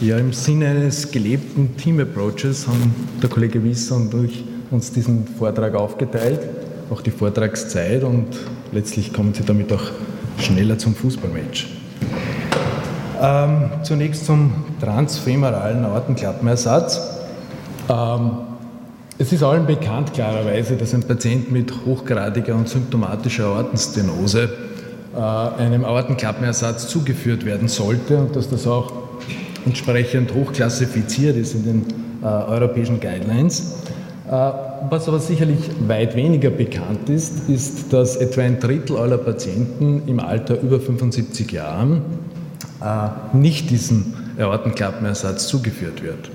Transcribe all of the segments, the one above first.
Ja, im Sinne eines gelebten Team-Approaches haben der Kollege Wisser und ich uns diesen Vortrag aufgeteilt, auch die Vortragszeit und letztlich kommen Sie damit auch schneller zum Fußballmatch. Ähm, zunächst zum transfemoralen Aortenklappenersatz. Ähm, es ist allen bekannt klarerweise, dass ein Patient mit hochgradiger und symptomatischer Aortenstenose äh, einem Aortenklappenersatz zugeführt werden sollte und dass das auch entsprechend hochklassifiziert ist in den äh, europäischen Guidelines. Äh, was aber sicherlich weit weniger bekannt ist, ist, dass etwa ein Drittel aller Patienten im Alter über 75 Jahren äh, nicht diesem Aortenklappenersatz zugeführt wird.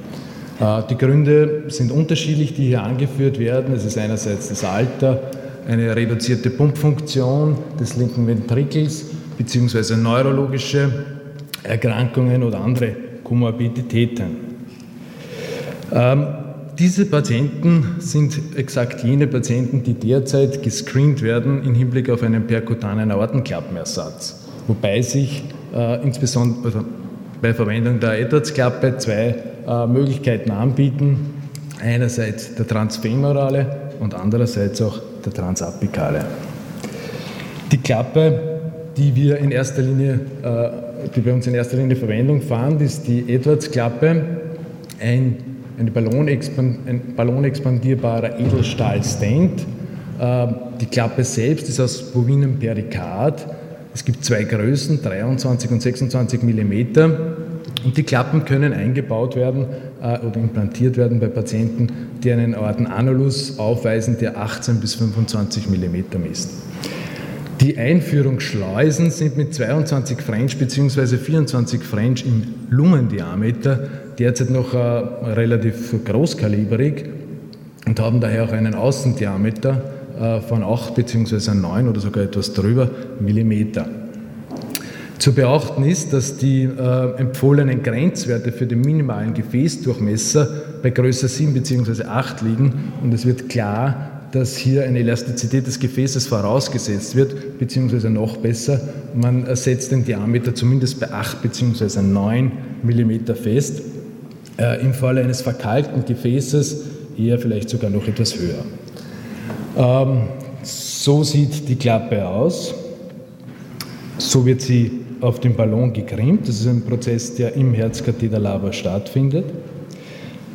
Äh, die Gründe sind unterschiedlich, die hier angeführt werden. Es ist einerseits das Alter, eine reduzierte Pumpfunktion des linken Ventrikels beziehungsweise neurologische Erkrankungen oder andere Komorbiditäten. Ähm, diese Patienten sind exakt jene Patienten, die derzeit gescreent werden im Hinblick auf einen perkutanen Aortenklappenersatz, wobei sich äh, insbesondere bei Verwendung der Edwards-Klappe zwei äh, Möglichkeiten anbieten. Einerseits der transfemorale und andererseits auch der transapikale. Die Klappe, die wir in erster Linie äh, die bei uns in erster Linie Verwendung fand, ist die Edwards-Klappe, ein, eine Ballonexpand, ein ballonexpandierbarer Edelstahl-Stand. Äh, die Klappe selbst ist aus bovinem Perikard. Es gibt zwei Größen, 23 und 26 mm. Und die Klappen können eingebaut werden äh, oder implantiert werden bei Patienten, die einen Aortenanulus aufweisen, der 18 bis 25 mm misst. Die Einführungsschleusen sind mit 22 French bzw. 24 French im Lungendiameter derzeit noch äh, relativ großkalibrig und haben daher auch einen Außendiameter äh, von 8 bzw. 9 oder sogar etwas drüber Millimeter. Zu beachten ist, dass die äh, empfohlenen Grenzwerte für den minimalen Gefäßdurchmesser bei Größe 7 bzw. 8 liegen und es wird klar, dass hier eine Elastizität des Gefäßes vorausgesetzt wird, beziehungsweise noch besser, man setzt den Diameter zumindest bei 8 bzw. 9 mm fest. Äh, Im Falle eines verkalkten Gefäßes eher vielleicht sogar noch etwas höher. Ähm, so sieht die Klappe aus. So wird sie auf dem Ballon gegrimmt. Das ist ein Prozess, der im Herzkatheterlabor stattfindet.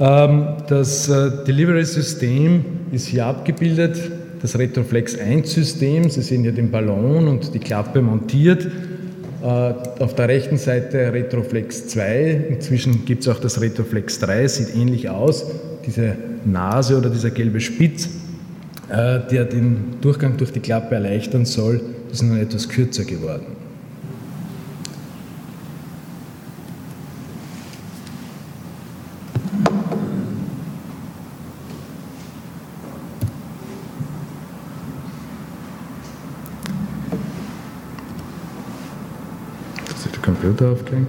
Ähm, das äh, Delivery-System ist hier abgebildet, das Retroflex 1-System. Sie sehen hier den Ballon und die Klappe montiert. Äh, auf der rechten Seite Retroflex 2. Inzwischen gibt es auch das Retroflex 3, sieht ähnlich aus. Diese Nase oder dieser gelbe Spitz, äh, der den Durchgang durch die Klappe erleichtern soll, ist nun etwas kürzer geworden. Computer aufgehängt.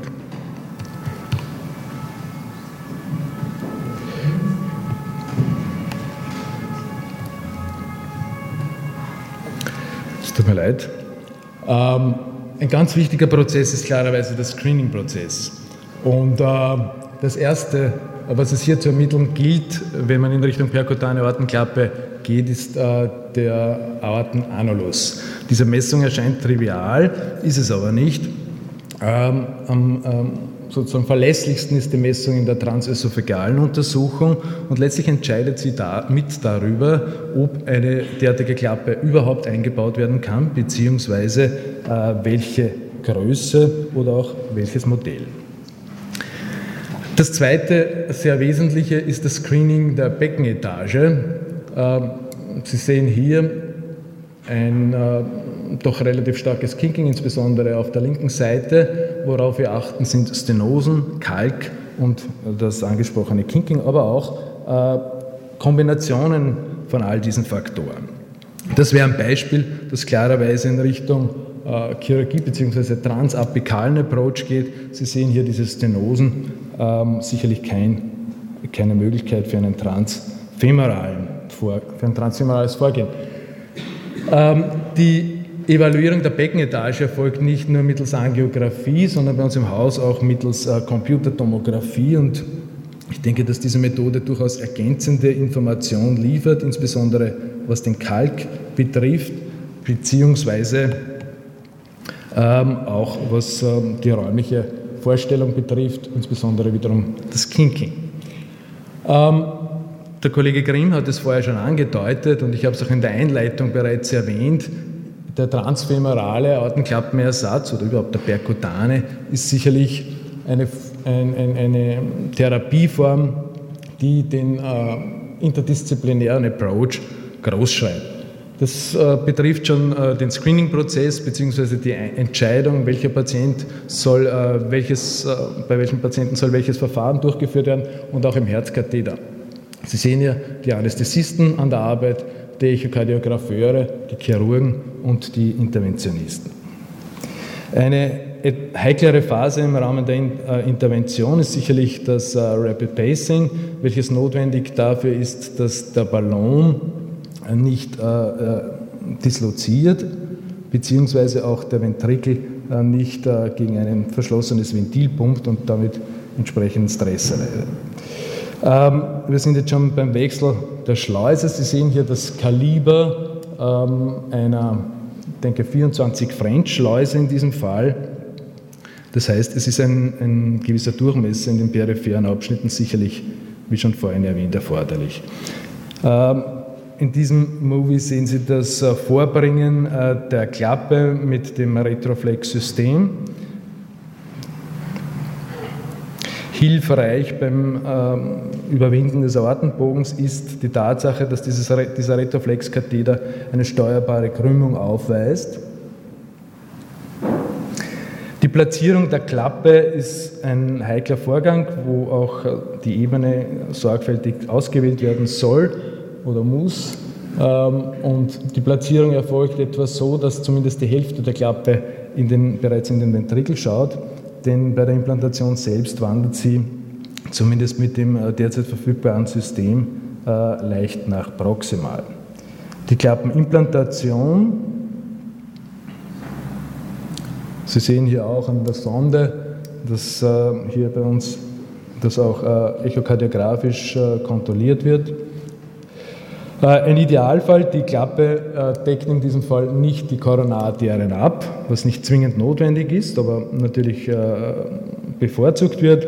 Es tut mir leid. Ähm, ein ganz wichtiger Prozess ist klarerweise der Screening-Prozess. Und äh, das Erste, was es hier zu ermitteln gilt, wenn man in Richtung perkutane Aortenklappe geht, ist äh, der Aortenanulus. Diese Messung erscheint trivial, ist es aber nicht. Ähm, ähm, sozusagen verlässlichsten ist die Messung in der transösophagalen Untersuchung und letztlich entscheidet sie da, mit darüber, ob eine derartige Klappe überhaupt eingebaut werden kann, beziehungsweise äh, welche Größe oder auch welches Modell. Das zweite sehr wesentliche ist das Screening der Beckenetage. Ähm, sie sehen hier ein äh, doch relativ starkes Kinking, insbesondere auf der linken Seite. Worauf wir achten, sind Stenosen, Kalk und das angesprochene Kinking, aber auch äh, Kombinationen von all diesen Faktoren. Das wäre ein Beispiel, das klarerweise in Richtung äh, Chirurgie bzw. transapikalen Approach geht. Sie sehen hier diese Stenosen, ähm, sicherlich kein, keine Möglichkeit für, einen transfemoralen, für ein transfemorales Vorgehen. Ähm, die Evaluierung der Beckenetage erfolgt nicht nur mittels Angiografie, sondern bei uns im Haus auch mittels äh, Computertomographie und ich denke, dass diese Methode durchaus ergänzende Informationen liefert, insbesondere was den Kalk betrifft, beziehungsweise ähm, auch was ähm, die räumliche Vorstellung betrifft, insbesondere wiederum das Kinking. Ähm, der Kollege Grimm hat es vorher schon angedeutet und ich habe es auch in der Einleitung bereits erwähnt. Der transfemorale Aortenklappenersatz oder überhaupt der Percutane ist sicherlich eine, ein, ein, eine Therapieform, die den äh, interdisziplinären Approach großschreibt. Das äh, betrifft schon äh, den Screening-Prozess bzw. die Entscheidung, welcher Patient soll, äh, welches, äh, bei welchem Patienten soll welches Verfahren durchgeführt werden und auch im Herzkatheter. Sie sehen hier die Anästhesisten an der Arbeit, die Echokardiographöre, die Chirurgen und die Interventionisten. Eine heiklere Phase im Rahmen der äh, Intervention ist sicherlich das äh, Rapid Pacing, welches notwendig dafür ist, dass der Ballon nicht disloziert, beziehungsweise auch der Ventrikel nicht gegen ein verschlossenes Ventil pumpt und damit entsprechend Stress erleidet. Ähm, wir sind jetzt schon beim Wechsel der Schleuse. Sie sehen hier das Kaliber ähm, einer, denke, 24 French-Schleuse in diesem Fall. Das heißt, es ist ein, ein, gewisser Durchmesser in den peripheren Abschnitten sicherlich, wie schon vorhin erwähnt, erforderlich. Ähm, in diesem Movie sehen Sie das äh, Vorbringen äh, der Klappe mit dem Retroflex-System. Hilfreich beim ähm, Überwinden des Aortenbogens ist die Tatsache, dass dieses, dieser Retroflexkatheter eine steuerbare Krümmung aufweist. Die Platzierung der Klappe ist ein heikler Vorgang, wo auch äh, die Ebene sorgfältig ausgewählt werden soll oder muss. Ähm, und die Platzierung erfolgt etwa so, dass zumindest die Hälfte der Klappe in den, bereits in den Ventrikel schaut denn bei der Implantation selbst wandert sie zumindest mit dem äh, derzeit verfügbaren System äh, leicht nach proximal. Die Klappenimplantation, Sie sehen hier auch an der Sonde, dass äh, hier bei uns das auch echokardiografisch kontrolliert wird. Äh, ein Idealfall, die Klappe äh, deckt in diesem Fall nicht die Koronararterien ab, was nicht zwingend notwendig ist, aber natürlich äh, bevorzugt wird.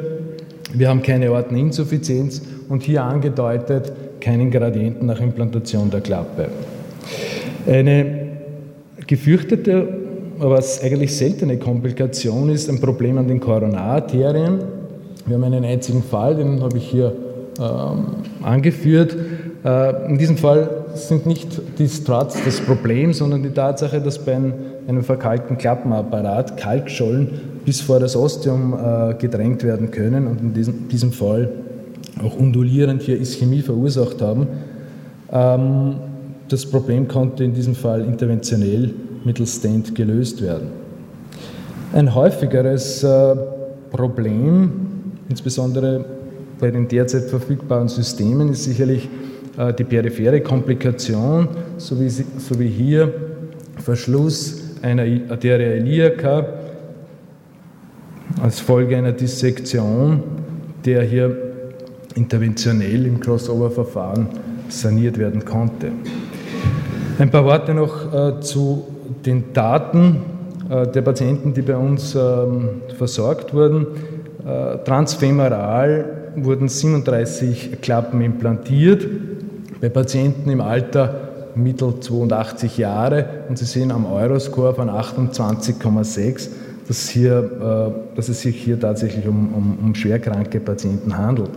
Wir haben keine Aorteninsuffizienz und hier angedeutet keinen Gradienten nach Implantation der Klappe. Eine gefürchtete, aber eigentlich seltene Komplikation ist ein Problem an den Koronararterien. Wir haben einen einzigen Fall, den habe ich hier angeführt. Äh, in diesem Fall sind nicht die Struts das Problem, sondern die Tatsache, dass bei einem verkalkten Klappenapparat Kalkschollen bis vor das Ostium äh, gedrängt werden können und in diesem, diesem Fall auch undulierend hier Ischämie verursacht haben. Ähm, das Problem konnte in diesem Fall interventionell mittels Stent gelöst werden. Ein häufigeres äh, Problem, insbesondere bei den derzeit verfügbaren Systemen, ist sicherlich äh, die periphere Komplikation, so wie, so wie hier Verschluss einer Arteria iliaca als Folge einer Dissektion, der hier interventionell im Crossover-Verfahren saniert werden konnte. Ein paar Worte noch äh, zu den Daten äh, der Patienten, die bei uns ähm, versorgt wurden. Äh, transfemoral wurden 37 Klappen implantiert bei Patienten im Alter mittel 82 Jahre und Sie sehen am Euroscore von 28,6, dass, hier, äh, dass es sich hier tatsächlich um, um, um schwerkranke Patienten handelt.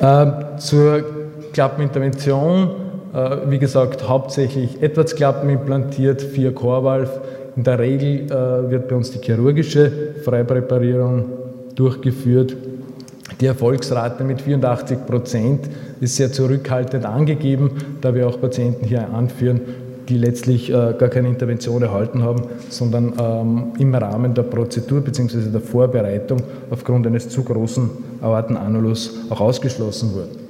Äh, zur Klappenintervention, äh, wie gesagt, hauptsächlich Edwards-Klappen implantiert, vier Chorvalve. In der Regel wird bei uns die chirurgische Freipräparierung durchgeführt. Die Erfolgsrate mit 84 Prozent ist sehr zurückhaltend angegeben, da wir auch Patienten hier anführen, die letztlich äh, gar keine Intervention erhalten haben, sondern ähm, im Rahmen der Prozedur bzw. der Vorbereitung aufgrund eines zu großen Aortenanulus auch ausgeschlossen wurden.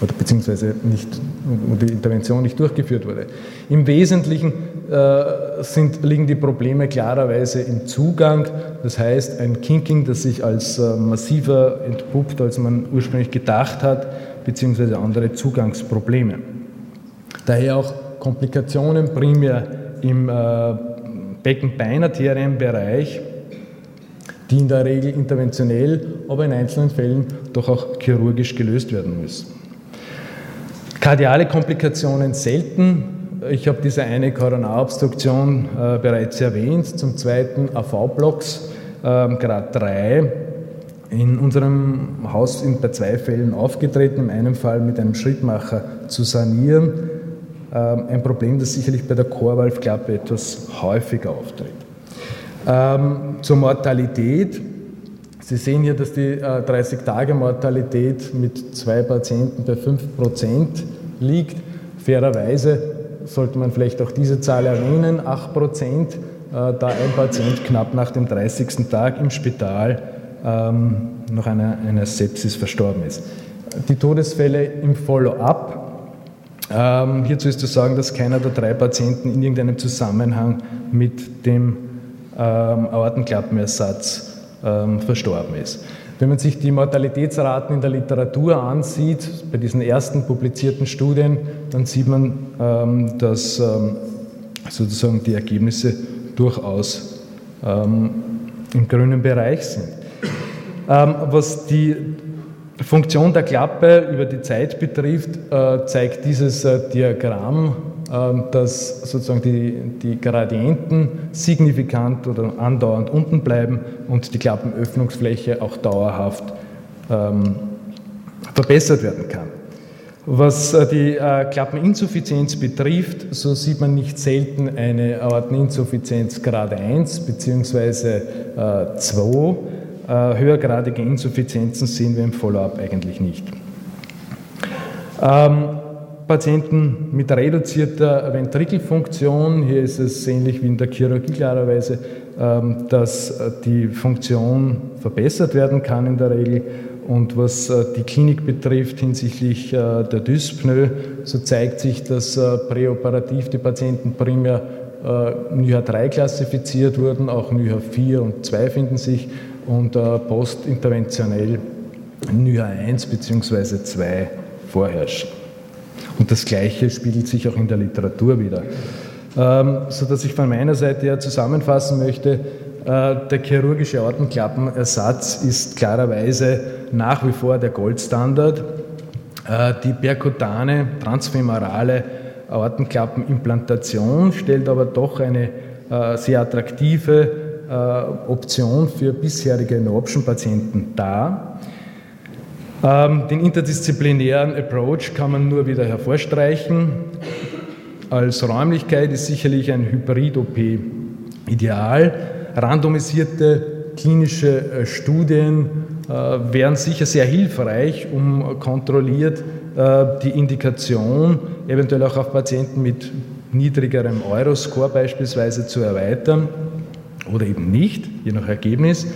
Oder beziehungsweise nicht, wo die Intervention nicht durchgeführt wurde. Im Wesentlichen äh, sind, liegen die Probleme klarerweise im Zugang, das heißt ein Kinking, das sich als äh, massiver entpuppt, als man ursprünglich gedacht hat, beziehungsweise andere Zugangsprobleme. Daher auch Komplikationen primär im äh, Beckenbeinarterienbereich, die in der Regel interventionell, aber in einzelnen Fällen doch auch chirurgisch gelöst werden müssen. Kardiale Komplikationen selten. Ich habe diese eine Koronarobstruktion äh, bereits erwähnt. Zum zweiten AV-Blocks, äh, Grad 3. In unserem Haus sind bei zwei Fällen aufgetreten, in einem Fall mit einem Schrittmacher zu sanieren. Ähm, ein Problem, das sicherlich bei der Chorvalvklappe etwas häufiger auftritt. Ähm, zur Mortalität. Sie sehen hier, dass die 30-Tage-Mortalität äh, mit zwei Patienten bei 5 Prozent liegt. Fairerweise sollte man vielleicht auch diese Zahl erwähnen, 8 Prozent, äh, da ein Patient knapp nach dem 30. Tag im Spital ähm, noch einer, einer Sepsis verstorben ist. Die Todesfälle im Follow-up. Ähm, hierzu ist zu sagen, dass keiner der drei Patienten in irgendeinem Zusammenhang mit dem ähm, Aortenklappenersatz ähm, verstorben ist. Wenn man sich die Mortalitätsraten in der Literatur ansieht, bei diesen ersten publizierten Studien, dann sieht man, ähm, dass ähm, sozusagen die Ergebnisse durchaus ähm, im grünen Bereich sind. Was die Funktion der Klappe über die Zeit betrifft, äh, zeigt dieses äh, Diagramm ähm, dass sozusagen die, die Gradienten signifikant oder andauernd unten bleiben und die Klappenöffnungsfläche auch dauerhaft ähm, verbessert werden kann. Was äh, die äh, Klappeninsuffizienz betrifft, so sieht man nicht selten eine Aorteninsuffizienz Grad 1 bzw. Äh, 2. Äh, höhergradige Insuffizienzen sehen wir im Follow-up eigentlich nicht. Ähm, Patienten mit reduzierter Ventrikelfunktion, hier ist es ähnlich wie in der Chirurgie klarerweise, ähm, dass äh, die Funktion verbessert werden kann in der Regel. Und was äh, die Klinik betrifft hinsichtlich äh, der Dyspnoe, so zeigt sich, dass präoperativ die Patienten primär NYHA 3 klassifiziert wurden, auch NYHA 4 und 2 finden sich und postinterventionell NYHA 1 bzw. 2 vorherrschen. Und das Gleiche spiegelt sich auch in der Literatur wieder. Ähm, sodass ich von meiner Seite her zusammenfassen möchte, äh, der chirurgische Aortenklappenersatz ist klarerweise nach wie vor der Goldstandard. Äh, die perkutane transfemorale Aortenklappenimplantation stellt aber doch eine äh, sehr attraktive Option für bisherige No-Option-Patienten dar. Ähm, den interdisziplinären Approach kann man nur wieder hervorstreichen. Als Räumlichkeit ist sicherlich ein Hybrid-OP ideal. Randomisierte klinische äh, Studien äh, wären sicher sehr hilfreich, um kontrolliert äh, die Indikation eventuell auch auf Patienten mit niedrigerem Euroscore beispielsweise zu erweitern oder eben nicht, je nach Ergebnis.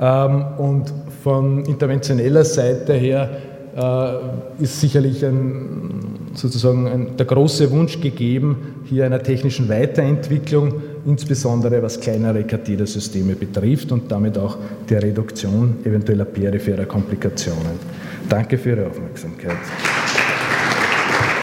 Ähm, und von interventioneller Seite her äh, ist sicherlich ein, sozusagen ein, der große Wunsch gegeben, hier einer technischen Weiterentwicklung, insbesondere was kleinere Kathetersysteme betrifft und damit auch der Reduktion eventueller peripherer Komplikationen. Danke für Ihre Aufmerksamkeit.